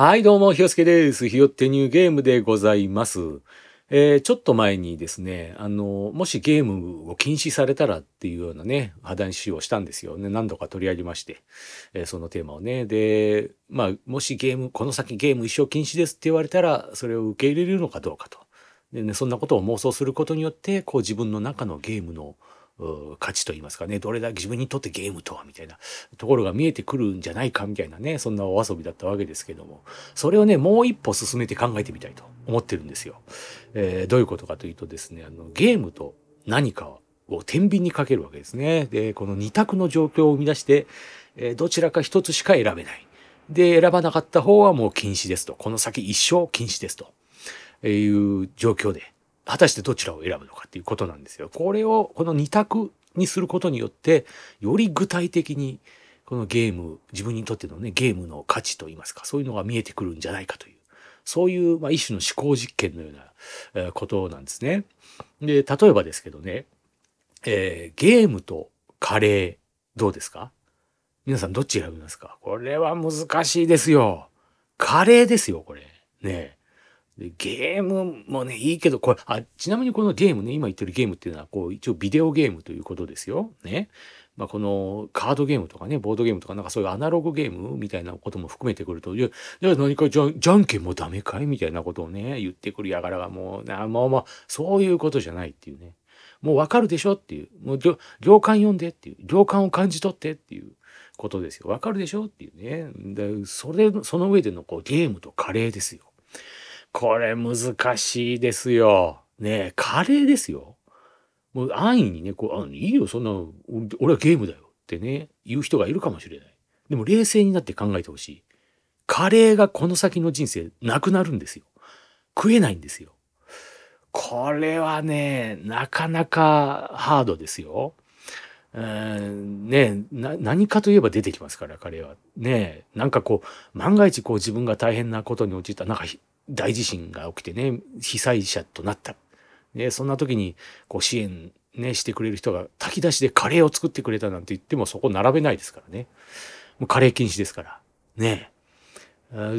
はい、どうも、ひよすけです。ひよってニューゲームでございます。えーちょっと前にですね、あの、もしゲームを禁止されたらっていうようなね、話をしたんですよね。何度か取り上げまして、えーそのテーマをね。で、まあ、もしゲーム、この先ゲーム一生禁止ですって言われたら、それを受け入れるのかどうかと。でね、そんなことを妄想することによって、こう自分の中のゲームの価値といいますかね、どれだけ自分にとってゲームとはみたいなところが見えてくるんじゃないかみたいなね、そんなお遊びだったわけですけども、それをね、もう一歩進めて考えてみたいと思ってるんですよ。えーどういうことかというとですね、あの、ゲームと何かを天秤にかけるわけですね。で、この二択の状況を生み出して、えーどちらか一つしか選べない。で、選ばなかった方はもう禁止ですと。この先一生禁止ですと。いう状況で、果たしてどちらを選ぶのかっていうことなんですよ。これを、この二択にすることによって、より具体的に、このゲーム、自分にとってのね、ゲームの価値といいますか、そういうのが見えてくるんじゃないかという、そういう、まあ、一種の思考実験のような、えことなんですね。で、例えばですけどね、えーゲームとカレー、どうですか？皆さんどっち選びますか？これは難しいですよ。カレーですよ、これ。ねでゲームもね、いいけど、これ、あ、ちなみにこのゲームね、今言ってるゲームっていうのは、こう、一応ビデオゲームということですよ。ね。まあ、このカードゲームとかね、ボードゲームとか、なんかそういうアナログゲームみたいなことも含めてくると、いや、じゃ何かじゃん、じゃんけんもダメかいみたいなことをね、言ってくるやからがもう、なもう、まあ、そういうことじゃないっていうね。もうわかるでしょっていう。もう行、行間読んでっていう。行間を感じ取ってっていうことですよ。わかるでしょっていうね。で、それ、その上でのこうゲームとカレーですよ。これ難しいですよ。ねカレーですよ。もう安易にね、こう、あいいよ、そんな、俺はゲームだよってね、言う人がいるかもしれない。でも冷静になって考えてほしい。カレーがこの先の人生なくなるんですよ。食えないんですよ。これはね、なかなかハードですよ。うーんねな何かといえば出てきますから彼はねなんかこう万が一こう自分が大変なことに陥ったなんか大地震が起きてね被災者となった、ね、そんな時にこう支援、ね、してくれる人が炊き出しでカレーを作ってくれたなんて言ってもそこ並べないですからね。もうカレー禁止ですから。ね。あ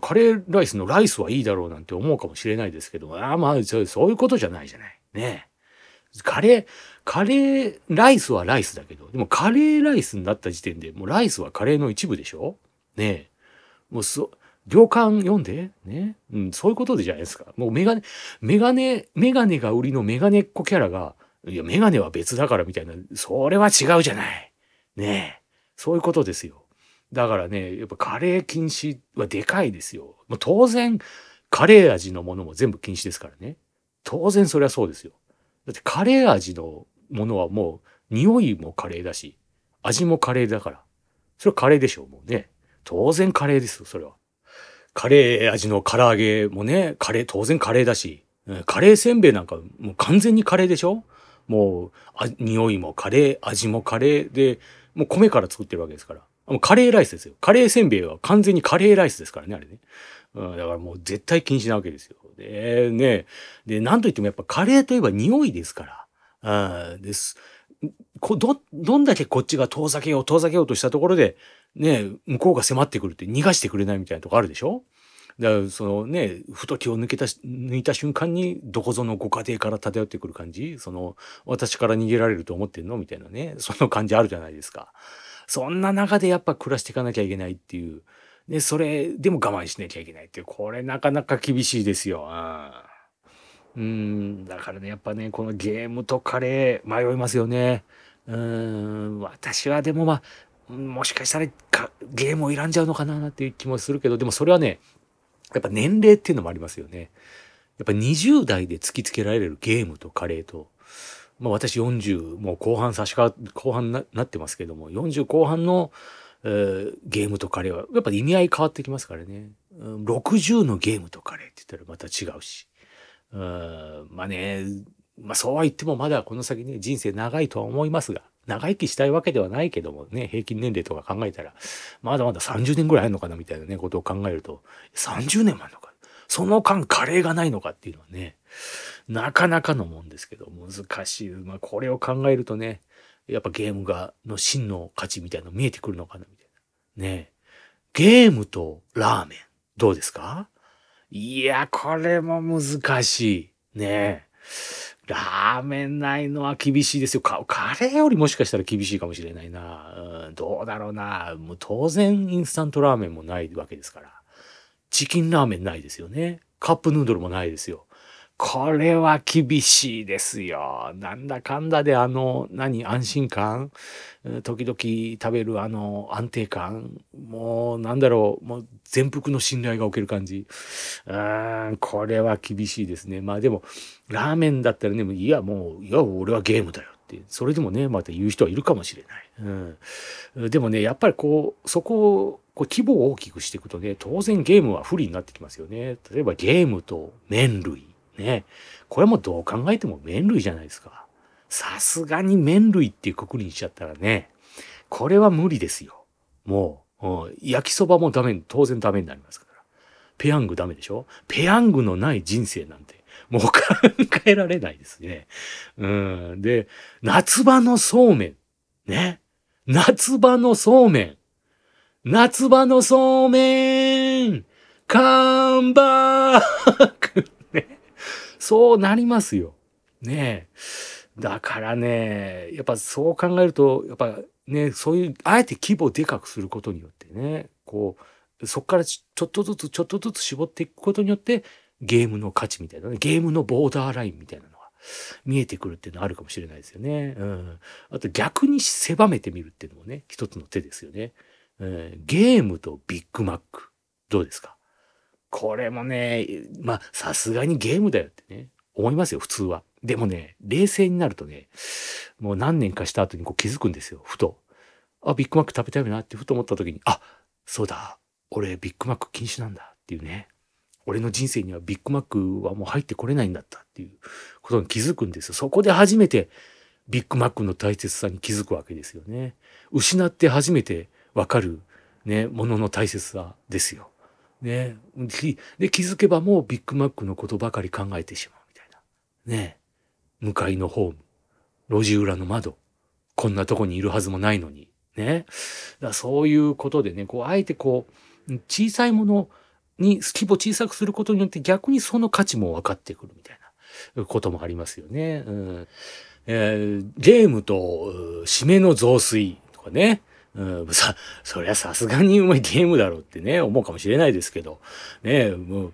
カレーライスのライスはいいだろうなんて思うかもしれないですけどああまあそういうことじゃないじゃない。ね。カレーカレーライスはライスだけどでもカレーライスになった時点でもうライスはカレーの一部でしょ。ね。もうそ行間読んでね、うん、そういうことでじゃないですか。もうメガネメガネメガネが売りのメガネっ子キャラがいやメガネは別だからみたいなそれは違うじゃない。ねえ。そういうことですよ。だからねやっぱカレー禁止はでかいですよ。もう当然カレー味のものも全部禁止ですからね。当然それはそうですよ。だってカレー味のものはもう匂いもカレーだし味もカレーだから。それはカレーでしょうもうね。当然カレーですよそれは。カレー味の唐揚げもねカレー当然カレーだしカレーせんべいなんかもう完全にカレーでしょ？もうあ匂いもカレー味もカレーでもう米から作ってるわけですからもうカレーライスですよカレーせんべいは完全にカレーライスですからねあれねうん、だからもう絶対禁止なわけですよ。で、ね、で、なんといってもやっぱカレーといえば匂いですから。うん、です。こど、どんだけこっちが遠ざけよう、遠ざけようとしたところで、ね、向こうが迫ってくるって逃がしてくれないみたいなとこあるでしょ？だからそのね、ふと気を抜けた、抜いた瞬間にどこぞのご家庭から漂ってくる感じ？その、私から逃げられると思ってんの？みたいなね、その感じあるじゃないですか。そんな中でやっぱ暮らしていかなきゃいけないっていう。で、それでも我慢しなきゃいけないっていう、これなかなか厳しいですよ。うん、うんだからね、やっぱね、このゲームとカレー迷いますよね。うん、私はでもまあ、もしかしたらゲームを選んじゃうのかなっていう気もするけど、でもそれはね、やっぱ年齢っていうのもありますよね。やっぱ20代で突きつけられるゲームとカレーと、まあ私40もう後半差しか後半ななってますけども、40後半の、えーゲームとカレーはやっぱ意味合い変わってきますからね。うん60のゲームとカレーって言ったらまた違うし。うんまあね、まあそうは言ってもまだこの先ね、人生長いとは思いますが、長生きしたいわけではないけどもね、平均年齢とか考えたら、まだまだ30年ぐらいあるのかなみたいなね、ことを考えると、30年もあるのか？その間カレーがないのかっていうのはね、なかなかのもんですけど、難しい。まあこれを考えるとね、やっぱゲームが、の真の価値みたいなの見えてくるのかなみたいな。ねゲームとラーメン、どうですか？いや、これも難しい。ねラーメンないのは厳しいですよ。カレーよりもしかしたら厳しいかもしれないな。うん、どうだろうな。もう当然インスタントラーメンもないわけですから。チキンラーメンないですよね。カップヌードルもないですよ。これは厳しいですよ。なんだかんだであの、何、安心感？時々食べるあの安定感？もうなんだろう、もう全幅の信頼がおける感じ。うーん、これは厳しいですね。まあでも、ラーメンだったらね、いやもう、いや、俺はゲームだよって、それでもね、また言う人はいるかもしれない。うん。でもね、やっぱりこう、そこを、こう規模を大きくしていくとね、当然ゲームは不利になってきますよね。例えばゲームと麺類。ね。これもどう考えても麺類じゃないですか。さすがに麺類っていうくくりにしちゃったらね、これは無理ですよ。もう、うん、焼きそばもダメ、当然ダメになりますから。ペヤングダメでしょ？ペヤングのない人生なんて、もう考えられないですね。うん。で、夏場のそうめん。ね。夏場のそうめん。夏場のそうめんカンバークね。そうなりますよ。ねえ。だからね、やっぱそう考えると、やっぱね、そういう、あえて規模をでかくすることによってね、こう、そこからちょっとずつちょっとずつ絞っていくことによって、ゲームの価値みたいなね、ゲームのボーダーラインみたいなのが見えてくるっていうのはあるかもしれないですよね。うん。あと逆に狭めてみるっていうのもね、一つの手ですよね。えー、ゲームとビッグマック。どうですか？これもね、まあ、さすがにゲームだよってね、思いますよ、普通は。でもね、冷静になるとね、もう何年かした後にこう気づくんですよ、ふと。あ、ビッグマック食べたいなってふと思った時に、あ、そうだ、俺ビッグマック禁止なんだっていうね。俺の人生にはビッグマックはもう入ってこれないんだったっていうことに気づくんですよ。そこで初めてビッグマックの大切さに気づくわけですよね。失って初めてわかるね、ものの大切さですよ。ね。で、気づけばもうビッグマックのことばかり考えてしまうみたいな。ね。向かいのホーム、路地裏の窓、こんなとこにいるはずもないのに。ね。だそういうことでね、こう、あえてこう、小さいものに規模小さくすることによって逆にその価値も分かってくるみたいなこともありますよね。うんえー、ゲームと締めの増水とかね。うん、さ、そりゃさすがにうまいゲームだろうってね、思うかもしれないですけど、ね、もう、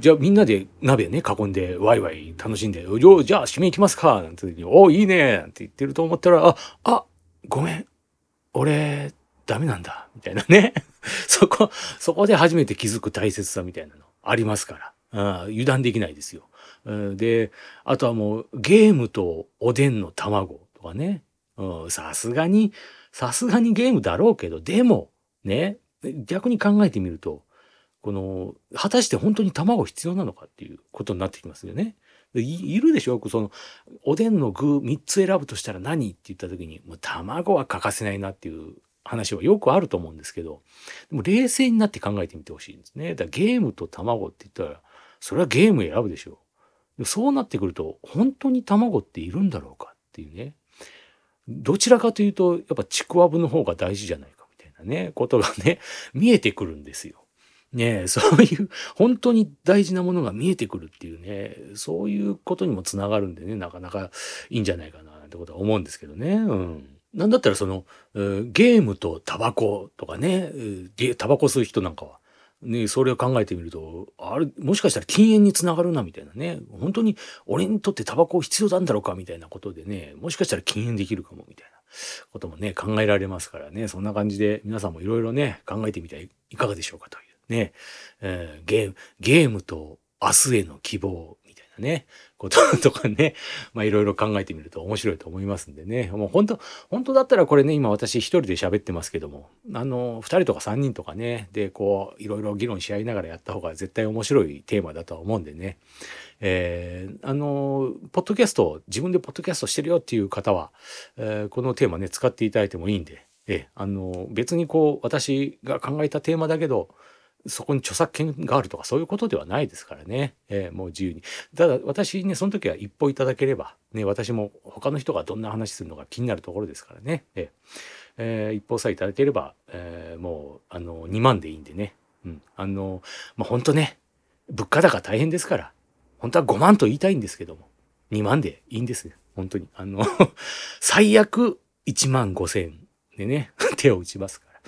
じゃあみんなで鍋ね、囲んでワイワイ楽しんで、よじゃあ締め行きますかなんて時に、おいいねなんて言ってると思ったら、あ、あ、ごめん、俺、ダメなんだ、みたいなね。そこ、そこで初めて気づく大切さみたいなのありますから、うん、油断できないですよ。うん、で、あとはもうゲームとおでんの卵とかね、うん。さすがに、さすがにゲームだろうけど、でも、ね、逆に考えてみると、この、果たして本当に卵必要なのかっていうことになってきますよね。いいるでしょ？その、おでんの具3つ選ぶとしたら何って言った時に、もう卵は欠かせないなっていう話はよくあると思うんですけど、でも冷静になって考えてみてほしいんですね。だからゲームと卵って言ったら、それはゲーム選ぶでしょう。そうなってくると、本当に卵っているんだろうかっていうね。どちらかというと、やっぱちくわぶの方が大事じゃないかみたいなね、ことがね、見えてくるんですよ。ねそういう、本当に大事なものが見えてくるっていうね、そういうことにもつながるんでね、なかなかいいんじゃないかな、なんてことは思うんですけどね。うん。なんだったらその、ゲームとタバコとかね、タバコ吸う人なんかは、ね、それを考えてみると、あれ、もしかしたら禁煙につながるな、みたいなね。本当に俺にとってタバコ必要なんだろうか、みたいなことでね、もしかしたら禁煙できるかも、みたいなこともね、考えられますからね。そんな感じで皆さんもいろいろね、考えてみてはいかがでしょうかというね。えー、ゲーム、ゲームと明日への希望ね、こと とかね、まあいろいろ考えてみると面白いと思いますんでね。もう本当、本当だったらこれね、今私一人で喋ってますけども、あの、二人とか三人とかね、で、こう、いろいろ議論し合いながらやった方が絶対面白いテーマだとは思うんでね。えー、あの、ポッドキャスト、自分でポッドキャストしてるよっていう方は、えー、このテーマね、使っていただいてもいいんで、えー、あの、別にこう、私が考えたテーマだけど、そこに著作権があるとかそういうことではないですからね。えー、もう自由に。ただ私ね、その時は一歩いただければ、ね、私も他の人がどんな話するのか気になるところですからね。ええー一報さえいただければ、えーもう、あの、2万でいいんでね。うん。あの、まあ、本当ね、物価高大変ですから、本当は5万と言いたいんですけども、2万でいいんですね。本当に。あの、最悪1万5千でね、手を打ちますから。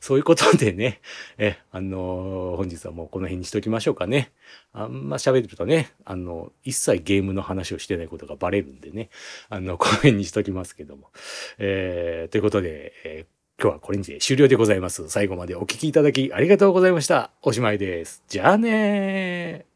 そういうことでね、え、あの本日はもうこの辺にしときましょうかね。あんま喋るとね、あの、一切ゲームの話をしてないことがバレるんでね、あの、この辺にしときますけども。えーということで、えー今日はこれにて終了でございます。最後までお聴きいただきありがとうございました。おしまいです。じゃあねー。